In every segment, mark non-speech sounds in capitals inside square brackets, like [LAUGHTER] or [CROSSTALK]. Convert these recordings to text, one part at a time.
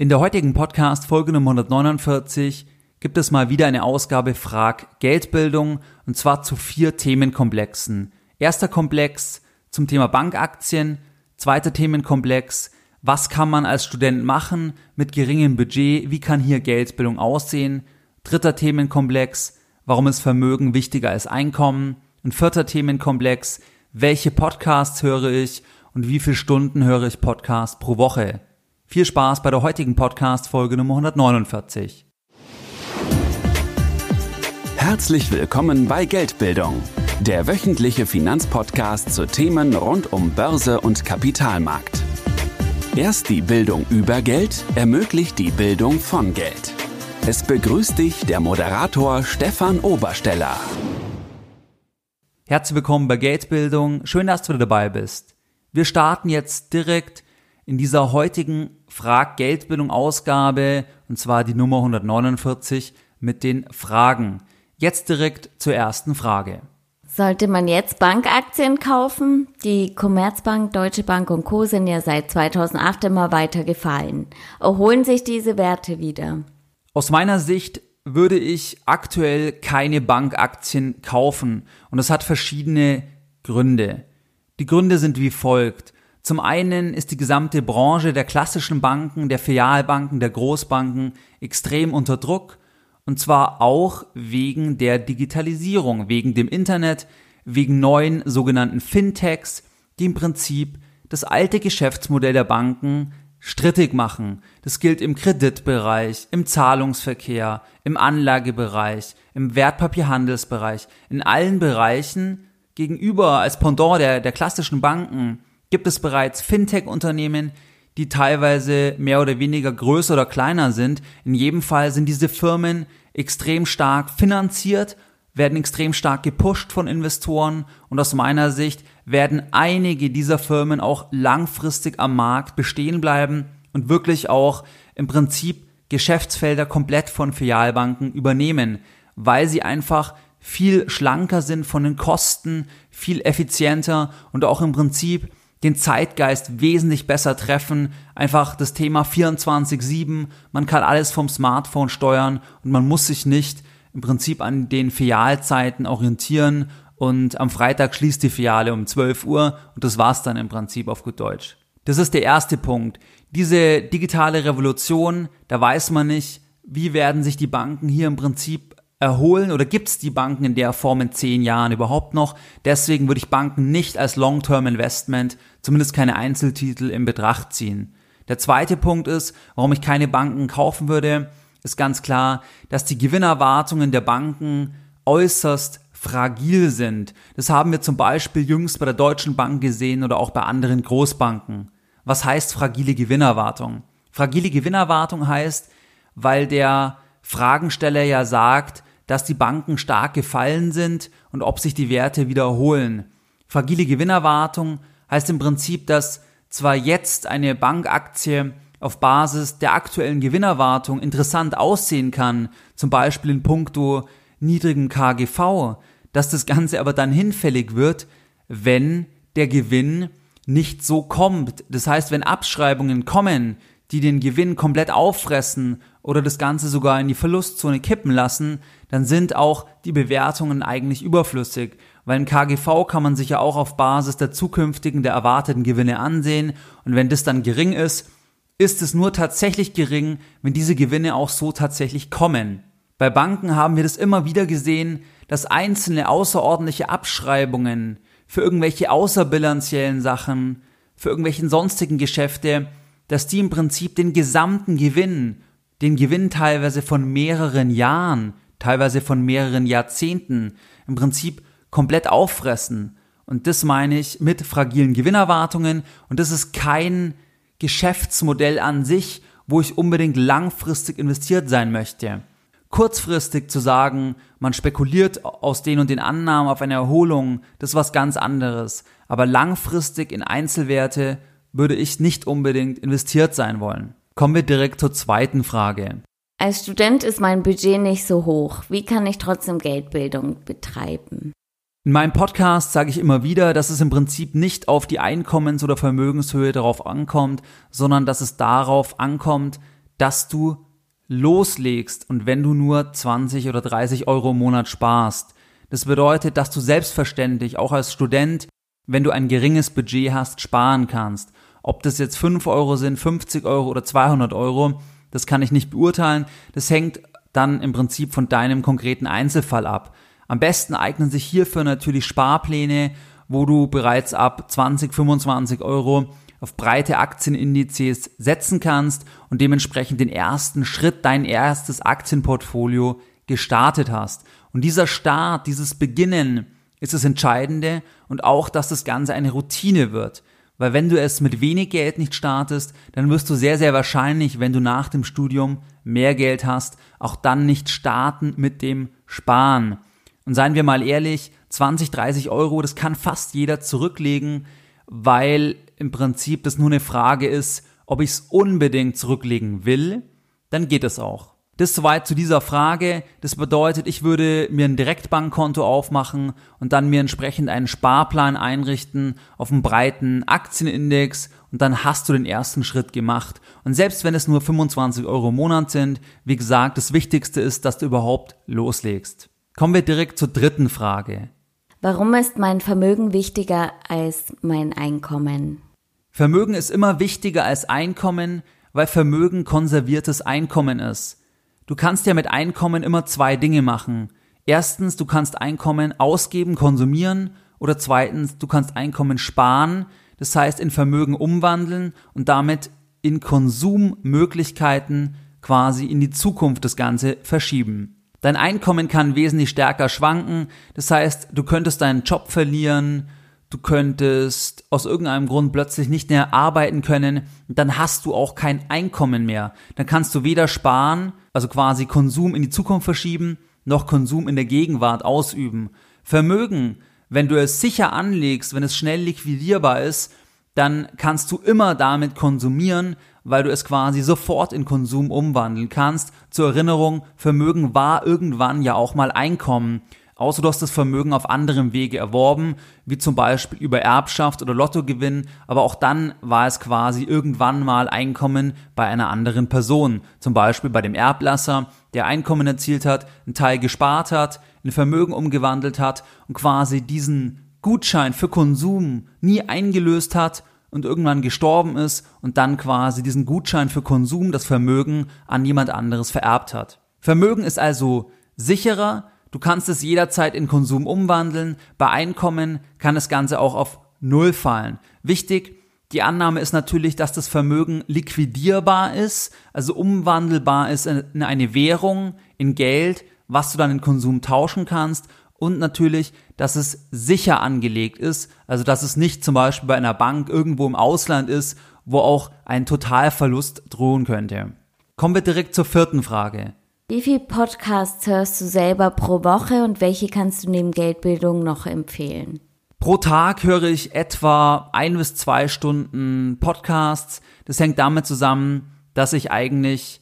In der heutigen Podcast Folge Nummer 149 gibt es mal wieder eine Ausgabe Frag Geldbildung und zwar zu vier Themenkomplexen. Erster Komplex zum Thema Bankaktien, zweiter Themenkomplex, was kann man als Student machen mit geringem Budget, wie kann hier Geldbildung aussehen, dritter Themenkomplex, warum ist Vermögen wichtiger als Einkommen und vierter Themenkomplex, welche Podcasts höre ich und wie viele Stunden höre ich Podcast pro Woche. Viel Spaß bei der heutigen Podcast-Folge Nummer 149. Herzlich willkommen bei Geldbildung, der wöchentliche Finanzpodcast zu Themen rund um Börse und Kapitalmarkt. Erst die Bildung über Geld ermöglicht die Bildung von Geld. Es begrüßt dich der Moderator Stefan Obersteller. Herzlich willkommen bei Geldbildung. Schön, dass du dabei bist. Wir starten jetzt direkt in dieser heutigen Frag Geldbildung Ausgabe, und zwar die Nummer 149 mit den Fragen. Jetzt direkt zur ersten Frage. Sollte man jetzt Bankaktien kaufen? Die Commerzbank, Deutsche Bank und Co. sind ja seit 2008 immer weiter gefallen. Erholen sich diese Werte wieder? Aus meiner Sicht würde ich aktuell keine Bankaktien kaufen und das hat verschiedene Gründe. Die Gründe sind wie folgt. Zum einen ist die gesamte Branche der klassischen Banken, der Filialbanken, der Großbanken extrem unter Druck und zwar auch wegen der Digitalisierung, wegen dem Internet, wegen neuen sogenannten Fintechs, die im Prinzip das alte Geschäftsmodell der Banken strittig machen. Das gilt im Kreditbereich, im Zahlungsverkehr, im Anlagebereich, im Wertpapierhandelsbereich, in allen Bereichen gegenüber als Pendant der, der klassischen Banken gibt es bereits Fintech-Unternehmen, die teilweise mehr oder weniger größer oder kleiner sind. In jedem Fall sind diese Firmen extrem stark finanziert, werden extrem stark gepusht von Investoren und aus meiner Sicht werden einige dieser Firmen auch langfristig am Markt bestehen bleiben und wirklich auch im Prinzip Geschäftsfelder komplett von Filialbanken übernehmen, weil sie einfach viel schlanker sind von den Kosten, viel effizienter und auch im Prinzip den Zeitgeist wesentlich besser treffen. Einfach das Thema 24-7, man kann alles vom Smartphone steuern und man muss sich nicht im Prinzip an den Filialzeiten orientieren und am Freitag schließt die Filiale um 12 Uhr und das war's dann im Prinzip auf gut Deutsch. Das ist der erste Punkt. Diese digitale Revolution, da weiß man nicht, wie werden sich die Banken hier im Prinzip erholen oder gibt es die Banken in der Form in zehn Jahren überhaupt noch? Deswegen würde ich Banken nicht als Long-Term-Investment, zumindest keine Einzeltitel, in Betracht ziehen. Der zweite Punkt ist, warum ich keine Banken kaufen würde, ist ganz klar, dass die Gewinnerwartungen der Banken äußerst fragil sind. Das haben wir zum Beispiel jüngst bei der Deutschen Bank gesehen oder auch bei anderen Großbanken. Was heißt fragile Gewinnerwartung? Fragile Gewinnerwartung heißt, weil der Fragensteller ja sagt, dass die Banken stark gefallen sind und ob sich die Werte wiederholen. Fragile Gewinnerwartung heißt im Prinzip, dass zwar jetzt eine Bankaktie auf Basis der aktuellen Gewinnerwartung interessant aussehen kann, zum Beispiel in puncto niedrigen KGV, dass das Ganze aber dann hinfällig wird, wenn der Gewinn nicht so kommt. Das heißt, wenn Abschreibungen kommen, die den Gewinn komplett auffressen oder das Ganze sogar in die Verlustzone kippen lassen, dann sind auch die Bewertungen eigentlich überflüssig, weil ein KGV kann man sich ja auch auf Basis der zukünftigen, der erwarteten Gewinne ansehen und wenn das dann gering ist, ist es nur tatsächlich gering, wenn diese Gewinne auch so tatsächlich kommen. Bei Banken haben wir das immer wieder gesehen, dass einzelne außerordentliche Abschreibungen für irgendwelche außerbilanziellen Sachen, für irgendwelchen sonstigen Geschäfte dass die im Prinzip den gesamten Gewinn, den Gewinn teilweise von mehreren Jahren, teilweise von mehreren Jahrzehnten, im Prinzip komplett auffressen. Und das meine ich mit fragilen Gewinnerwartungen. Und das ist kein Geschäftsmodell an sich, wo ich unbedingt langfristig investiert sein möchte. Kurzfristig zu sagen, man spekuliert aus den und den Annahmen auf eine Erholung, das ist was ganz anderes. Aber langfristig in Einzelwerte würde ich nicht unbedingt investiert sein wollen. Kommen wir direkt zur zweiten Frage. Als Student ist mein Budget nicht so hoch. Wie kann ich trotzdem Geldbildung betreiben? In meinem Podcast sage ich immer wieder, dass es im Prinzip nicht auf die Einkommens- oder Vermögenshöhe darauf ankommt, sondern dass es darauf ankommt, dass du loslegst und wenn du nur 20 oder 30 Euro im Monat sparst. Das bedeutet, dass du selbstverständlich auch als Student, wenn du ein geringes Budget hast, sparen kannst. Ob das jetzt 5 Euro sind, 50 Euro oder 200 Euro, das kann ich nicht beurteilen. Das hängt dann im Prinzip von deinem konkreten Einzelfall ab. Am besten eignen sich hierfür natürlich Sparpläne, wo du bereits ab 20, 25 Euro auf breite Aktienindizes setzen kannst und dementsprechend den ersten Schritt, dein erstes Aktienportfolio gestartet hast. Und dieser Start, dieses Beginnen ist das Entscheidende und auch, dass das Ganze eine Routine wird. Weil wenn du es mit wenig Geld nicht startest, dann wirst du sehr, sehr wahrscheinlich, wenn du nach dem Studium mehr Geld hast, auch dann nicht starten mit dem Sparen. Und seien wir mal ehrlich, 20, 30 Euro, das kann fast jeder zurücklegen, weil im Prinzip das nur eine Frage ist, ob ich es unbedingt zurücklegen will, dann geht es auch. Das soweit zu dieser Frage. Das bedeutet, ich würde mir ein Direktbankkonto aufmachen und dann mir entsprechend einen Sparplan einrichten auf einem breiten Aktienindex und dann hast du den ersten Schritt gemacht. Und selbst wenn es nur 25 Euro im Monat sind, wie gesagt, das Wichtigste ist, dass du überhaupt loslegst. Kommen wir direkt zur dritten Frage. Warum ist mein Vermögen wichtiger als mein Einkommen? Vermögen ist immer wichtiger als Einkommen, weil Vermögen konserviertes Einkommen ist. Du kannst ja mit Einkommen immer zwei Dinge machen. Erstens, du kannst Einkommen ausgeben, konsumieren oder zweitens, du kannst Einkommen sparen, das heißt in Vermögen umwandeln und damit in Konsummöglichkeiten quasi in die Zukunft das Ganze verschieben. Dein Einkommen kann wesentlich stärker schwanken, das heißt, du könntest deinen Job verlieren, du könntest aus irgendeinem Grund plötzlich nicht mehr arbeiten können, dann hast du auch kein Einkommen mehr. Dann kannst du weder sparen, also quasi Konsum in die Zukunft verschieben, noch Konsum in der Gegenwart ausüben. Vermögen, wenn du es sicher anlegst, wenn es schnell liquidierbar ist, dann kannst du immer damit konsumieren, weil du es quasi sofort in Konsum umwandeln kannst. Zur Erinnerung, Vermögen war irgendwann ja auch mal Einkommen außer du hast das Vermögen auf anderem Wege erworben, wie zum Beispiel über Erbschaft oder Lottogewinn, aber auch dann war es quasi irgendwann mal Einkommen bei einer anderen Person, zum Beispiel bei dem Erblasser, der Einkommen erzielt hat, einen Teil gespart hat, in Vermögen umgewandelt hat und quasi diesen Gutschein für Konsum nie eingelöst hat und irgendwann gestorben ist und dann quasi diesen Gutschein für Konsum, das Vermögen an jemand anderes vererbt hat. Vermögen ist also sicherer, Du kannst es jederzeit in Konsum umwandeln. Bei Einkommen kann das Ganze auch auf Null fallen. Wichtig, die Annahme ist natürlich, dass das Vermögen liquidierbar ist, also umwandelbar ist in eine Währung, in Geld, was du dann in Konsum tauschen kannst und natürlich, dass es sicher angelegt ist, also dass es nicht zum Beispiel bei einer Bank irgendwo im Ausland ist, wo auch ein Totalverlust drohen könnte. Kommen wir direkt zur vierten Frage. Wie viele Podcasts hörst du selber pro Woche und welche kannst du neben Geldbildung noch empfehlen? Pro Tag höre ich etwa ein bis zwei Stunden Podcasts. Das hängt damit zusammen, dass ich eigentlich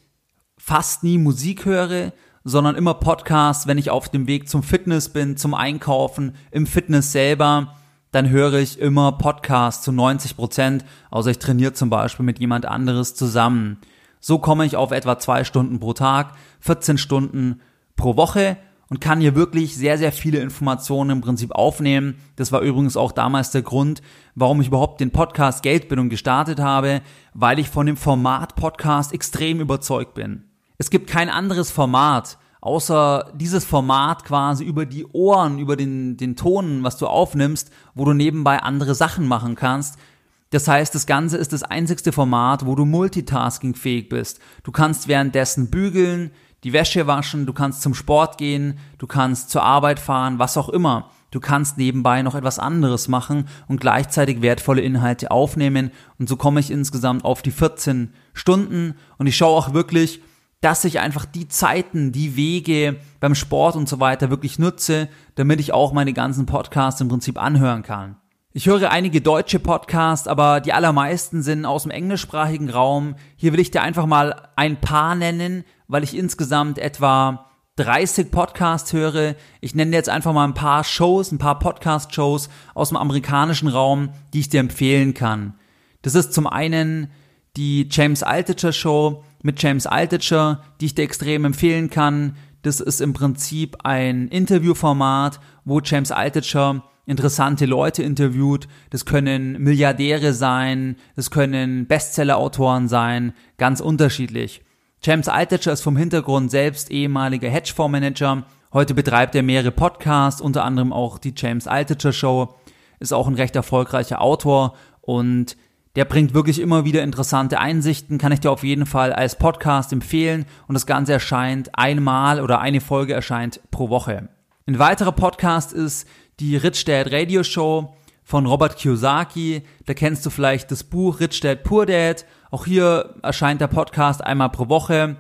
fast nie Musik höre, sondern immer Podcasts, wenn ich auf dem Weg zum Fitness bin, zum Einkaufen, im Fitness selber, dann höre ich immer Podcasts zu 90 Prozent, außer ich trainiere zum Beispiel mit jemand anderes zusammen. So komme ich auf etwa zwei Stunden pro Tag, 14 Stunden pro Woche und kann hier wirklich sehr, sehr viele Informationen im Prinzip aufnehmen. Das war übrigens auch damals der Grund, warum ich überhaupt den Podcast Geldbildung gestartet habe, weil ich von dem Format Podcast extrem überzeugt bin. Es gibt kein anderes Format, außer dieses Format quasi über die Ohren, über den, den Ton, was du aufnimmst, wo du nebenbei andere Sachen machen kannst, das heißt, das Ganze ist das einzigste Format, wo du multitaskingfähig bist. Du kannst währenddessen bügeln, die Wäsche waschen, du kannst zum Sport gehen, du kannst zur Arbeit fahren, was auch immer. Du kannst nebenbei noch etwas anderes machen und gleichzeitig wertvolle Inhalte aufnehmen. Und so komme ich insgesamt auf die 14 Stunden. Und ich schaue auch wirklich, dass ich einfach die Zeiten, die Wege beim Sport und so weiter wirklich nutze, damit ich auch meine ganzen Podcasts im Prinzip anhören kann. Ich höre einige deutsche Podcasts, aber die allermeisten sind aus dem englischsprachigen Raum. Hier will ich dir einfach mal ein paar nennen, weil ich insgesamt etwa 30 Podcasts höre. Ich nenne jetzt einfach mal ein paar Shows, ein paar Podcast-Shows aus dem amerikanischen Raum, die ich dir empfehlen kann. Das ist zum einen die James Altucher Show mit James Altucher, die ich dir extrem empfehlen kann. Das ist im Prinzip ein Interviewformat, wo James Altucher interessante Leute interviewt. Das können Milliardäre sein, das können Bestsellerautoren sein, ganz unterschiedlich. James Altucher ist vom Hintergrund selbst ehemaliger Hedgefondsmanager. Heute betreibt er mehrere Podcasts, unter anderem auch die James Altucher Show. Ist auch ein recht erfolgreicher Autor und der bringt wirklich immer wieder interessante Einsichten, kann ich dir auf jeden Fall als Podcast empfehlen und das Ganze erscheint einmal oder eine Folge erscheint pro Woche. Ein weiterer Podcast ist die Rich Dad Radio Show von Robert Kiyosaki. Da kennst du vielleicht das Buch Rich Dad Poor Dad. Auch hier erscheint der Podcast einmal pro Woche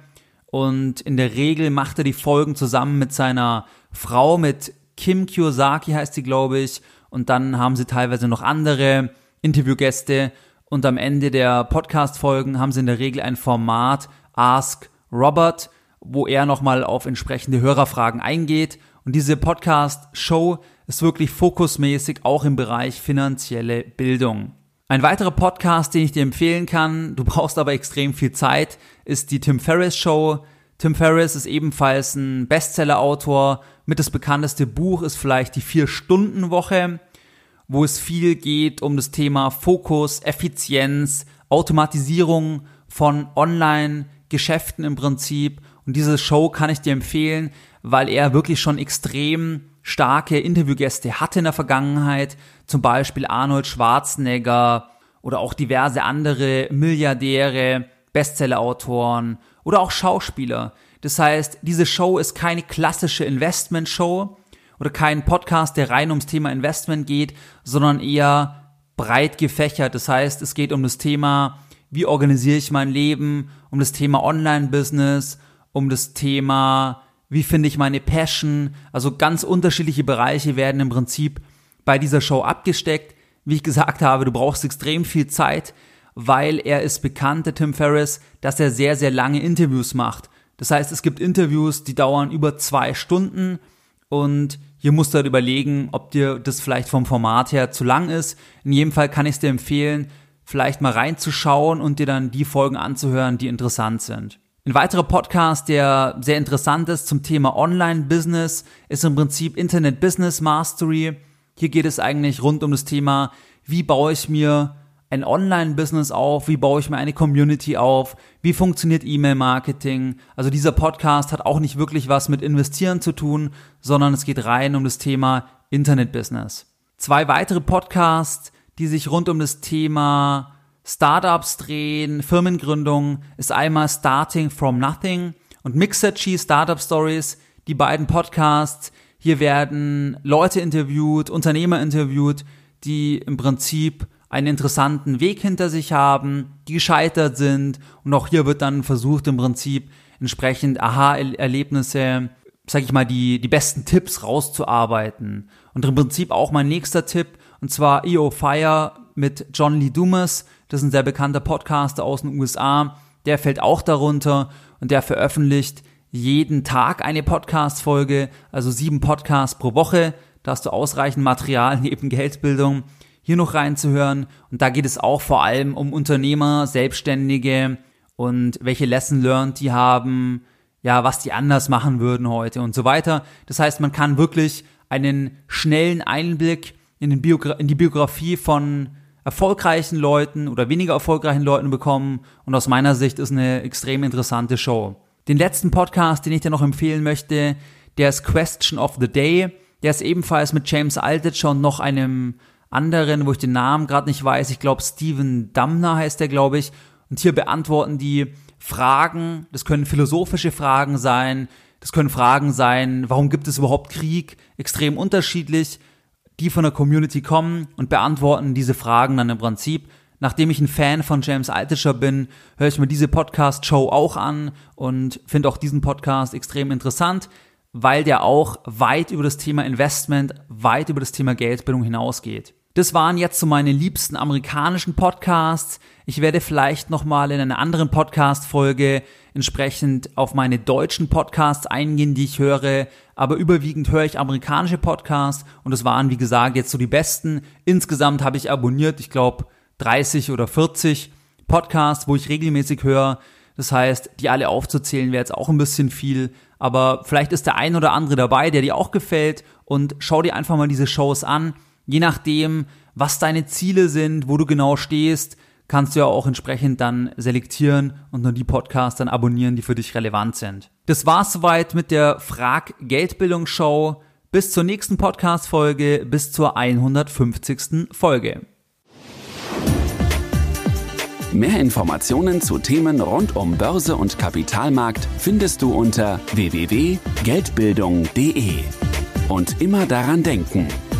und in der Regel macht er die Folgen zusammen mit seiner Frau, mit Kim Kiyosaki heißt sie, glaube ich. Und dann haben sie teilweise noch andere Interviewgäste und am Ende der Podcast-Folgen haben sie in der Regel ein Format Ask Robert, wo er nochmal auf entsprechende Hörerfragen eingeht. Und diese Podcast-Show ist wirklich fokusmäßig auch im Bereich finanzielle Bildung. Ein weiterer Podcast, den ich dir empfehlen kann, du brauchst aber extrem viel Zeit, ist die Tim Ferriss Show. Tim Ferriss ist ebenfalls ein Bestseller-Autor. Mit das bekannteste Buch ist vielleicht die Vier-Stunden-Woche wo es viel geht um das Thema Fokus, Effizienz, Automatisierung von Online-Geschäften im Prinzip. Und diese Show kann ich dir empfehlen, weil er wirklich schon extrem starke Interviewgäste hatte in der Vergangenheit, zum Beispiel Arnold Schwarzenegger oder auch diverse andere Milliardäre, Bestsellerautoren oder auch Schauspieler. Das heißt, diese Show ist keine klassische Investment-Show, oder kein Podcast, der rein ums Thema Investment geht, sondern eher breit gefächert. Das heißt, es geht um das Thema, wie organisiere ich mein Leben, um das Thema Online-Business, um das Thema, wie finde ich meine Passion. Also ganz unterschiedliche Bereiche werden im Prinzip bei dieser Show abgesteckt. Wie ich gesagt habe, du brauchst extrem viel Zeit, weil er ist bekannt, der Tim Ferriss, dass er sehr, sehr lange Interviews macht. Das heißt, es gibt Interviews, die dauern über zwei Stunden und hier musst du halt überlegen, ob dir das vielleicht vom Format her zu lang ist. In jedem Fall kann ich es dir empfehlen, vielleicht mal reinzuschauen und dir dann die Folgen anzuhören, die interessant sind. Ein weiterer Podcast, der sehr interessant ist zum Thema Online-Business, ist im Prinzip Internet Business Mastery. Hier geht es eigentlich rund um das Thema, wie baue ich mir ein Online-Business auf? Wie baue ich mir eine Community auf? Wie funktioniert E-Mail-Marketing? Also dieser Podcast hat auch nicht wirklich was mit Investieren zu tun, sondern es geht rein um das Thema Internet-Business. Zwei weitere Podcasts, die sich rund um das Thema Startups drehen, Firmengründung, ist einmal Starting from Nothing und Mixergy Startup Stories. Die beiden Podcasts, hier werden Leute interviewt, Unternehmer interviewt, die im Prinzip einen interessanten Weg hinter sich haben, die gescheitert sind und auch hier wird dann versucht im Prinzip entsprechend Aha-Erlebnisse, sag ich mal, die, die besten Tipps rauszuarbeiten. Und im Prinzip auch mein nächster Tipp, und zwar EO Fire mit John Lee Dumas, das ist ein sehr bekannter Podcaster aus den USA, der fällt auch darunter und der veröffentlicht jeden Tag eine Podcast-Folge, also sieben Podcasts pro Woche. Da hast du ausreichend Material [LAUGHS] neben Geldbildung hier noch reinzuhören. Und da geht es auch vor allem um Unternehmer, Selbstständige und welche Lesson learned die haben, ja, was die anders machen würden heute und so weiter. Das heißt, man kann wirklich einen schnellen Einblick in, Biogra in die Biografie von erfolgreichen Leuten oder weniger erfolgreichen Leuten bekommen. Und aus meiner Sicht ist eine extrem interessante Show. Den letzten Podcast, den ich dir noch empfehlen möchte, der ist Question of the Day. Der ist ebenfalls mit James Altucher und noch einem anderen, wo ich den Namen gerade nicht weiß. Ich glaube, Steven Damner heißt der, glaube ich. Und hier beantworten die Fragen, das können philosophische Fragen sein, das können Fragen sein, warum gibt es überhaupt Krieg, extrem unterschiedlich, die von der Community kommen und beantworten diese Fragen dann im Prinzip. Nachdem ich ein Fan von James Altucher bin, höre ich mir diese Podcast-Show auch an und finde auch diesen Podcast extrem interessant, weil der auch weit über das Thema Investment, weit über das Thema Geldbildung hinausgeht. Das waren jetzt so meine liebsten amerikanischen Podcasts. Ich werde vielleicht nochmal in einer anderen Podcast-Folge entsprechend auf meine deutschen Podcasts eingehen, die ich höre. Aber überwiegend höre ich amerikanische Podcasts und es waren, wie gesagt, jetzt so die besten. Insgesamt habe ich abonniert, ich glaube, 30 oder 40 Podcasts, wo ich regelmäßig höre. Das heißt, die alle aufzuzählen wäre jetzt auch ein bisschen viel, aber vielleicht ist der ein oder andere dabei, der dir auch gefällt und schau dir einfach mal diese Shows an. Je nachdem, was deine Ziele sind, wo du genau stehst, kannst du ja auch entsprechend dann selektieren und nur die Podcasts dann abonnieren, die für dich relevant sind. Das war's soweit mit der Frag Geldbildung Show. Bis zur nächsten Podcast Folge, bis zur 150. Folge. Mehr Informationen zu Themen rund um Börse und Kapitalmarkt findest du unter www.geldbildung.de. Und immer daran denken,